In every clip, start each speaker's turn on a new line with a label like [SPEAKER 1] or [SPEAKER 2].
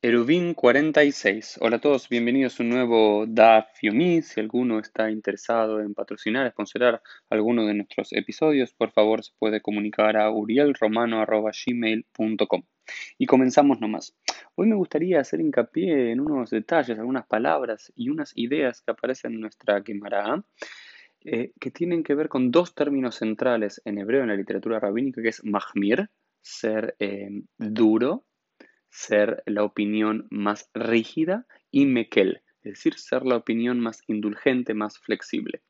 [SPEAKER 1] Eruvin 46. Hola a todos, bienvenidos a un nuevo DAF Yomi. Si alguno está interesado en patrocinar, sponsorar alguno de nuestros episodios, por favor se puede comunicar a urielromano.gmail.com. Y comenzamos nomás. Hoy me gustaría hacer hincapié en unos detalles, algunas palabras y unas ideas que aparecen en nuestra Gemara, eh, que tienen que ver con dos términos centrales en hebreo en la literatura rabínica, que es mahmir, ser eh, duro, ser la opinión más rígida y mekel, es decir, ser la opinión más indulgente, más flexible.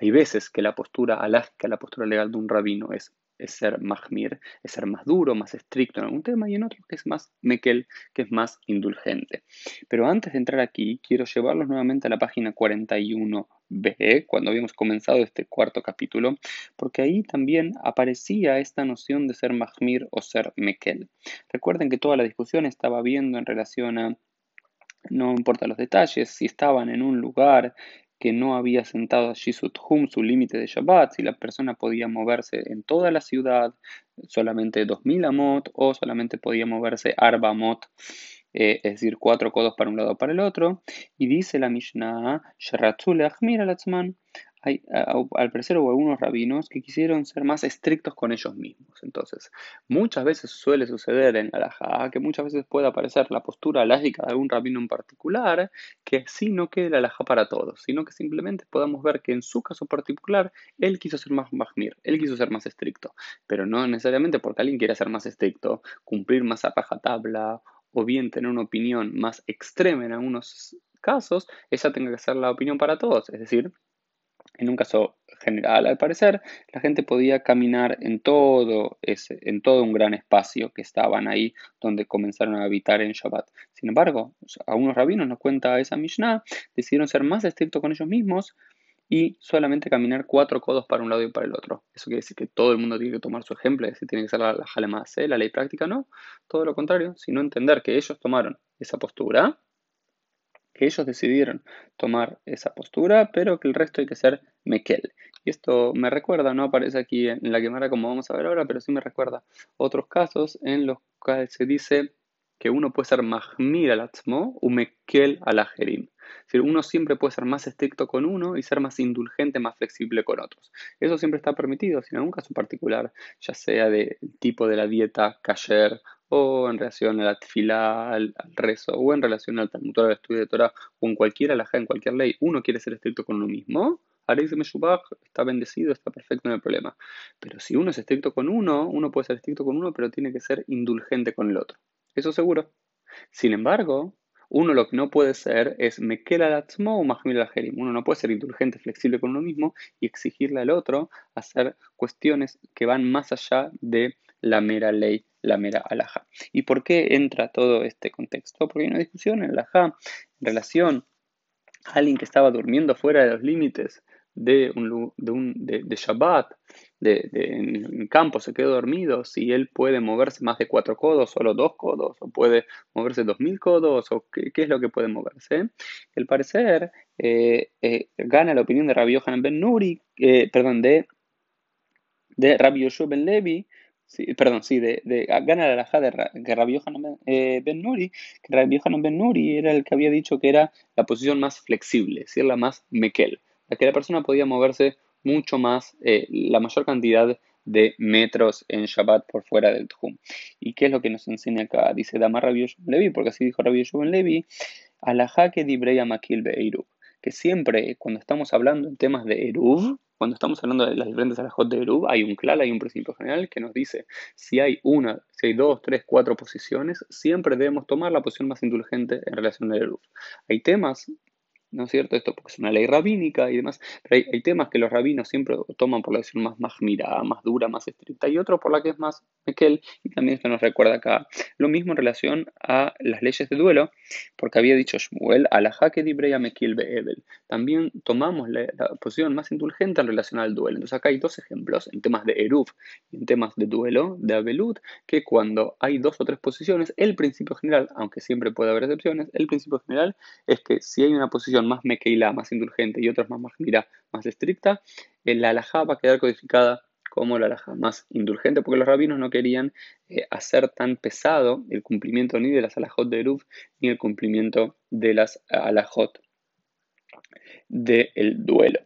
[SPEAKER 1] Hay veces que la postura alágica, la postura legal de un rabino es, ser mahmir, es ser más duro, más estricto en algún tema, y en otro que es más mekel, que es más indulgente. Pero antes de entrar aquí, quiero llevarlos nuevamente a la página 41 B, cuando habíamos comenzado este cuarto capítulo, porque ahí también aparecía esta noción de ser Mahmir o ser Mekel. Recuerden que toda la discusión estaba viendo en relación a, no importa los detalles, si estaban en un lugar que no había sentado allí su tjum, su límite de Shabbat, si la persona podía moverse en toda la ciudad, solamente 2000 amot, o solamente podía moverse arba amot eh, es decir, cuatro codos para un lado para el otro. Y dice la Mishnah, hay, al parecer hubo algunos rabinos que quisieron ser más estrictos con ellos mismos. Entonces, muchas veces suele suceder en la halajá que muchas veces puede aparecer la postura alágica de algún rabino en particular, que sí no quede la halajá para todos, sino que simplemente podamos ver que en su caso particular él quiso ser más mahmir, él quiso ser más estricto, pero no necesariamente porque alguien quiera ser más estricto, cumplir más a tabla o bien tener una opinión más extrema en algunos casos, esa tenga que ser la opinión para todos. Es decir, en un caso general, al parecer, la gente podía caminar en todo, ese, en todo un gran espacio que estaban ahí donde comenzaron a habitar en Shabbat. Sin embargo, a unos rabinos nos cuenta esa Mishnah, decidieron ser más estrictos con ellos mismos y solamente caminar cuatro codos para un lado y para el otro. Eso quiere decir que todo el mundo tiene que tomar su ejemplo, es decir, tiene que ser la, la la ley práctica, no. Todo lo contrario, sino entender que ellos tomaron esa postura, que ellos decidieron tomar esa postura, pero que el resto hay que ser mekel. Y esto me recuerda, no aparece aquí en la quemara como vamos a ver ahora, pero sí me recuerda otros casos en los cuales se dice que uno puede ser mahmir al atzmo u mekel al ajerim decir, uno siempre puede ser más estricto con uno y ser más indulgente, más flexible con otros. Eso siempre está permitido, sin algún caso particular, ya sea del tipo de la dieta kasher o en relación a la al, rezo, o en relación al Talmud, al estudio de Torah, o en cualquier alhaja, en cualquier ley, uno quiere ser estricto con uno mismo, está bendecido, está perfecto, no hay problema. Pero si uno es estricto con uno, uno puede ser estricto con uno, pero tiene que ser indulgente con el otro. Eso seguro. Sin embargo, uno lo que no puede ser es mekel al o mahmil al Uno no puede ser indulgente, flexible con uno mismo y exigirle al otro hacer cuestiones que van más allá de la mera ley, la mera alhaja. ¿Y por qué entra todo este contexto? Porque hay una discusión en la en relación a alguien que estaba durmiendo fuera de los límites de, un, de, un, de, Shabbat, de, en campo se quedó dormido, si él puede moverse más de cuatro codos, solo dos codos, o puede moverse dos mil codos, o qué, es lo que puede moverse. El parecer eh, eh, gana la opinión de Rabbi Yohanan ben Nuri, eh, perdón, de, de Rabbi Yoshua ben Levi, perdón, sí, de, gana la alhaja de, Rabbi Yohanan ben, Nuri, que Rabbi Yohanan ben Nuri era el que había dicho que era la posición más flexible, es la más mekel la que la persona podía moverse mucho más, eh, la mayor cantidad de metros en Shabbat por fuera del Tjum. ¿Y qué es lo que nos enseña acá? Dice Damar Rabbi Levi, porque así dijo Rabbi Ben Levi, Alajá que dibreya makil be'eruv, que siempre cuando estamos hablando en temas de Eruv, cuando estamos hablando de las diferentes alajot de Eruv, hay un clal, hay un principio general que nos dice si hay una, si hay dos, tres, cuatro posiciones, siempre debemos tomar la posición más indulgente en relación a Eruv. Hay temas ¿no es cierto? Esto porque es una ley rabínica y demás, pero hay, temas que los rabinos siempre toman por la decisión más, más mirada, más dura, más estricta, y otro por la que es más mekel, y también esto nos recuerda acá. Lo mismo en relación a las leyes de duelo, porque había dicho Shmuel, a la jaque dibreya mekil be'ebel. También tomamos la, posición más indulgente en relación al duelo. Entonces acá hay dos ejemplos en temas de Eruv y en temas de duelo, de Abelut, que cuando hay dos o tres posiciones, el principio general, aunque siempre puede haber excepciones, el principio general es que si hay una posición más mekeila, más indulgente y otras más mira más estricta, la alajá va a quedar codificada como la alhaja más indulgente, porque los rabinos no querían eh, hacer tan pesado el cumplimiento ni de las alajot de Eruv ni el cumplimiento de las alajot del duelo.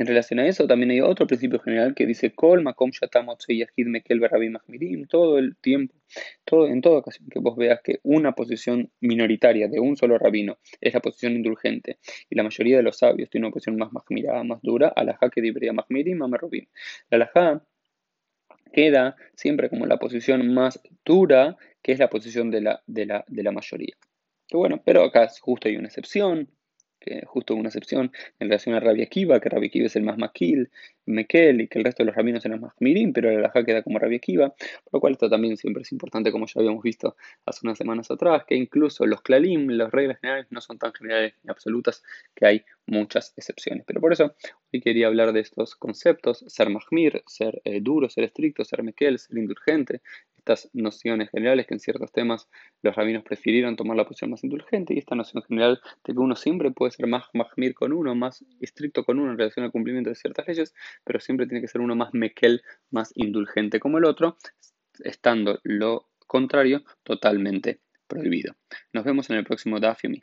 [SPEAKER 1] En relación a eso, también hay otro principio general que dice Kol Makom Mekel Mahmirim, todo el tiempo, todo, en toda ocasión que vos veas que una posición minoritaria de un solo rabino es la posición indulgente y la mayoría de los sabios tiene una posición más mahmirada, más dura, alajá que debería Mahmirim, Amerubim. La alajá queda siempre como la posición más dura, que es la posición de la, de la, de la mayoría. bueno, pero acá justo hay una excepción, que justo una excepción en relación a Rabbi Akiva, que Rabbi Akiva es el más maquil, Mekel, y que el resto de los rabinos eran más mirim, pero el alajá queda como Rabbi Akiva, por lo cual esto también siempre es importante, como ya habíamos visto hace unas semanas atrás, que incluso los klalim, las reglas generales, no son tan generales ni absolutas, que hay muchas excepciones. Pero por eso hoy quería hablar de estos conceptos, ser mahmir, ser eh, duro, ser estricto, ser mekel, ser indulgente, estas nociones generales que en ciertos temas los rabinos prefirieron tomar la posición más indulgente y esta noción general de que uno siempre puede ser más mahmir con uno, más estricto con uno en relación al cumplimiento de ciertas leyes, pero siempre tiene que ser uno más mekel, más indulgente como el otro, estando lo contrario totalmente prohibido. Nos vemos en el próximo Dafyomi.